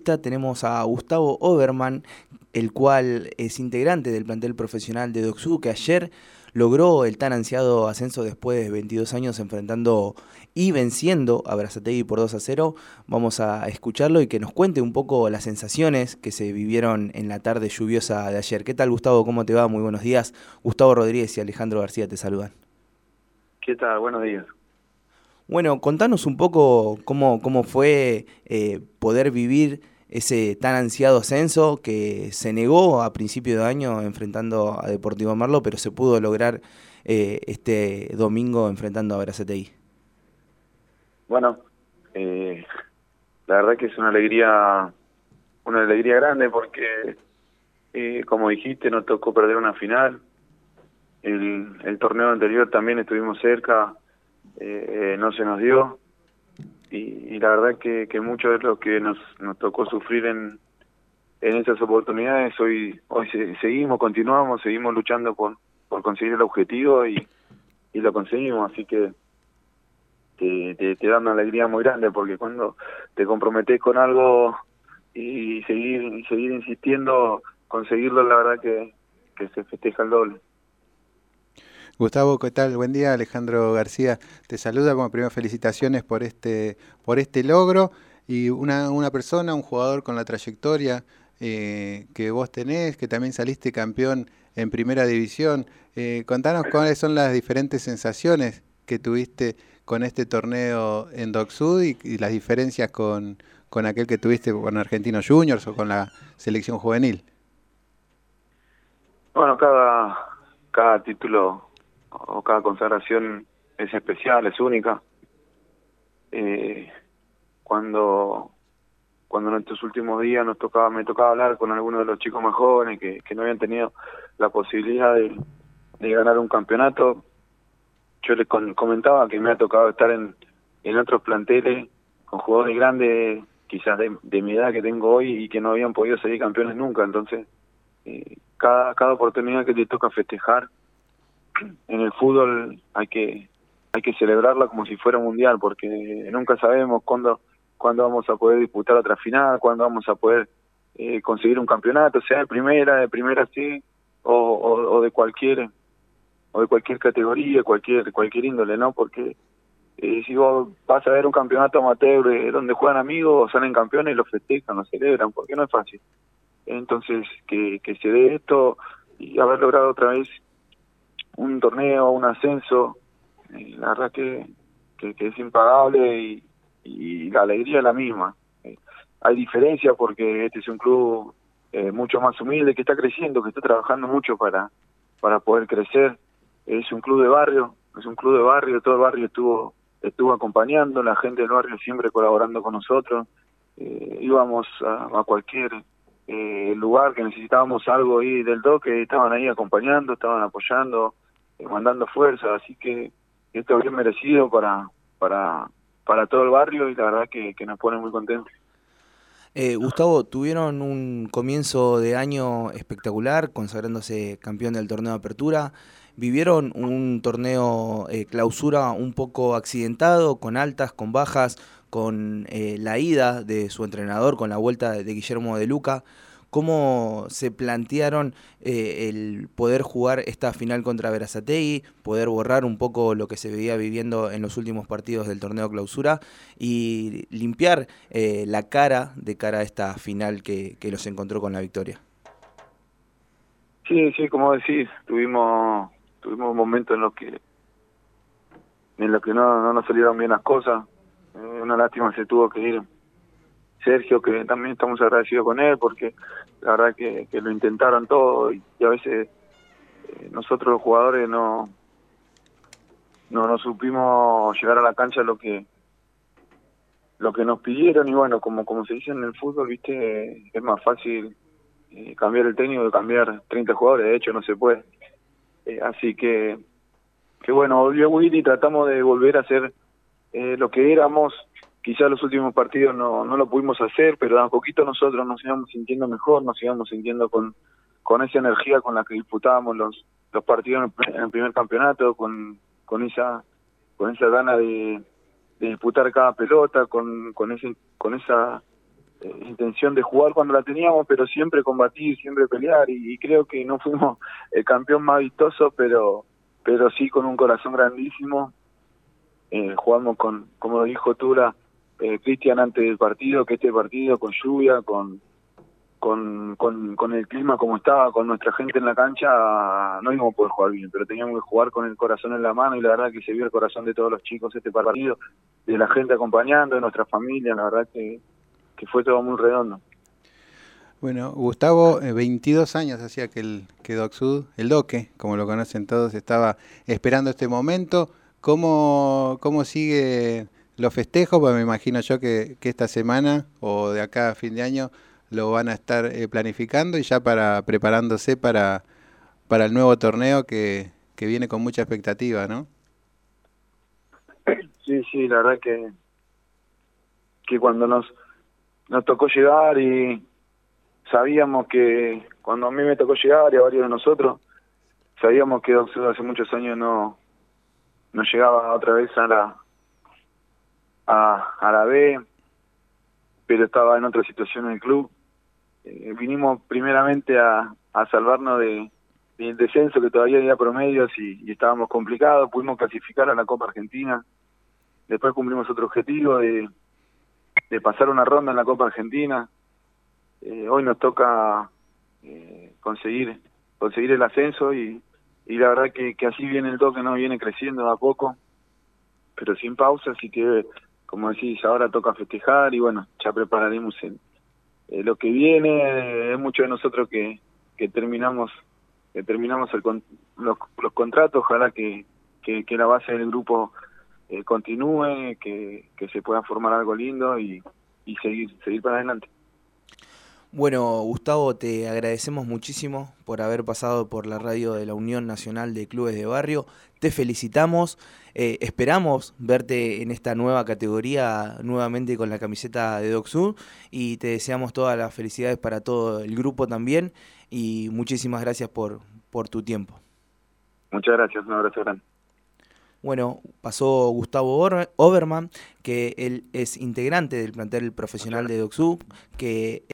entrevista tenemos a Gustavo Oberman, el cual es integrante del plantel profesional de Doxu, que ayer logró el tan ansiado ascenso después de 22 años enfrentando y venciendo a Brazategui por 2 a 0. Vamos a escucharlo y que nos cuente un poco las sensaciones que se vivieron en la tarde lluviosa de ayer. ¿Qué tal Gustavo? ¿Cómo te va? Muy buenos días. Gustavo Rodríguez y Alejandro García te saludan. ¿Qué tal? Buenos días. Bueno, contanos un poco cómo, cómo fue eh, poder vivir ese tan ansiado ascenso que se negó a principio de año enfrentando a Deportivo Marlo, pero se pudo lograr eh, este domingo enfrentando a Brazategui. Bueno, eh, la verdad que es una alegría, una alegría grande porque, eh, como dijiste, nos tocó perder una final. El, el torneo anterior también estuvimos cerca, eh, no se nos dio. Y, la verdad que, que mucho de lo que nos, tocó sufrir en, en esas oportunidades, hoy hoy seguimos, continuamos, seguimos luchando por, por conseguir el objetivo y, y lo conseguimos. Así que te, te, da una alegría muy grande porque cuando te comprometes con algo y seguir y seguir insistiendo conseguirlo la verdad que se festeja el doble Gustavo, ¿qué tal? Buen día, Alejandro García te saluda. Como primero felicitaciones por este por este logro y una, una persona, un jugador con la trayectoria eh, que vos tenés, que también saliste campeón en primera división. Eh, contanos cuáles son las diferentes sensaciones que tuviste con este torneo en Doc Sud y, las diferencias con, con aquel que tuviste con Argentinos Juniors o con la selección juvenil? Bueno, cada, cada título o cada consagración es especial, es única. Eh, cuando cuando en estos últimos días nos tocaba me tocaba hablar con algunos de los chicos más jóvenes que, no habían tenido la posibilidad de, de ganar un campeonato yo les comentaba que me ha tocado estar en, otros planteles con jugadores grandes, quizás de, mi edad que tengo hoy y que no habían podido salir campeones nunca. Entonces, eh, cada, cada oportunidad que te toca festejar en el fútbol hay que hay que celebrarla como si fuera mundial, porque nunca sabemos cuándo cuándo vamos a poder disputar otra final, cuándo vamos a poder eh, conseguir un campeonato, sea de primera, de primera sí, o, o, de cualquier o de cualquier categoría, cualquier cualquier índole, ¿no? Porque eh, si vos vas a ver un campeonato amateur eh, donde juegan amigos, salen campeones, lo festejan, lo celebran, porque no es fácil. Entonces, que, que se dé esto y haber logrado otra vez un torneo, un ascenso, eh, la verdad que, que, es impagable y, la alegría es la misma. Eh, hay diferencia porque este es un club mucho más humilde, que está creciendo, que está trabajando mucho para, para poder crecer es un club de barrio, es un club de barrio, todo el barrio estuvo estuvo acompañando, la gente del barrio siempre colaborando con nosotros, eh, íbamos a, cualquier eh, lugar que necesitábamos algo ahí del toque, estaban ahí acompañando, estaban apoyando, eh, mandando fuerza, así que esto es bien merecido para, para, para todo el barrio y la verdad que, que nos pone muy contentos. Eh, Gustavo, tuvieron un comienzo de año espectacular, consagrándose campeón del torneo de apertura. Vivieron un torneo eh, clausura un poco accidentado, con altas, con bajas, con eh, la ida de su entrenador, con la vuelta de Guillermo de Luca. ¿Cómo se plantearon eh, el poder jugar esta final contra Verazategui, poder borrar un poco lo que se veía viviendo en los últimos partidos del torneo clausura y limpiar eh, la cara de cara a esta final que, los encontró con la victoria? Sí, sí, como decís, tuvimos tuvimos momentos en los que en los que no, no nos salieron bien las cosas. Eh, una lástima se tuvo que ir Sergio, que también estamos agradecidos con él, porque la verdad que, lo intentaron todo y, a veces eh, nosotros los jugadores no, no no supimos llegar a la cancha lo que lo que nos pidieron y bueno como como se dice en el fútbol viste es más fácil eh, cambiar el técnico que cambiar 30 jugadores de hecho no se puede. Eh, así que que bueno volvió Willy tratamos de volver a ser lo que éramos quizás los últimos partidos no, no lo pudimos hacer, pero a poquito nosotros nos íbamos sintiendo mejor, nos íbamos sintiendo con, con esa energía con la que disputábamos los, los partidos en el primer campeonato, con, con esa con esa gana de, de disputar cada pelota, con, con ese con esa eh, intención de jugar cuando la teníamos, pero siempre combatir, siempre pelear y, creo que no fuimos el campeón más vistoso, pero pero sí con un corazón grandísimo. Eh, jugamos con, como dijo Tula, eh, Cristian antes del partido, que este partido con lluvia, con, con, con, el clima como estaba, con nuestra gente en la cancha, no íbamos a poder jugar bien, pero teníamos que jugar con el corazón en la mano y la verdad que se vio el corazón de todos los chicos este partido, de la gente acompañando, de nuestra familia, la verdad que que fue todo muy redondo. Bueno, Gustavo, 22 eh, años hacía que el que Doc el Doque, como lo conocen todos, estaba esperando este momento. ¿Cómo, cómo sigue los festejos? Pues me imagino yo que, esta semana o de acá a fin de año lo van a estar eh, planificando y ya para preparándose para, para el nuevo torneo que, que viene con mucha expectativa, ¿no? Sí, sí, la verdad que, que cuando nos nos tocó llegar y sabíamos que cuando a mí me tocó llegar y a varios de nosotros, sabíamos que hace muchos años no, no llegaba otra vez a la a, a la B, pero estaba en otra situación en el club. Eh, vinimos primeramente a, salvarnos de, del descenso que todavía había promedios y, estábamos complicados, pudimos clasificar a la Copa Argentina, después cumplimos otro objetivo de de pasar una ronda en la Copa Argentina. Eh, hoy nos toca eh, conseguir conseguir el ascenso y, y la verdad que, que así viene el toque, no viene creciendo a poco, pero sin pausa, así que como decís, ahora toca festejar y bueno, ya prepararemos el, eh, lo que viene, es mucho de nosotros que, que terminamos que terminamos el, los, los contratos, ojalá que, que, la base del grupo eh, continúe, que, que, se pueda formar algo lindo y, y seguir, seguir para adelante. Bueno, Gustavo, te agradecemos muchísimo por haber pasado por la radio de la Unión Nacional de Clubes de Barrio. Te felicitamos. Eh, esperamos verte en esta nueva categoría nuevamente con la camiseta de DocSur y te deseamos todas las felicidades para todo el grupo también y muchísimas gracias por, por tu tiempo. Muchas gracias, un abrazo grande. Bueno, pasó Gustavo Oberman, que él es integrante del plantel profesional de DocSub, que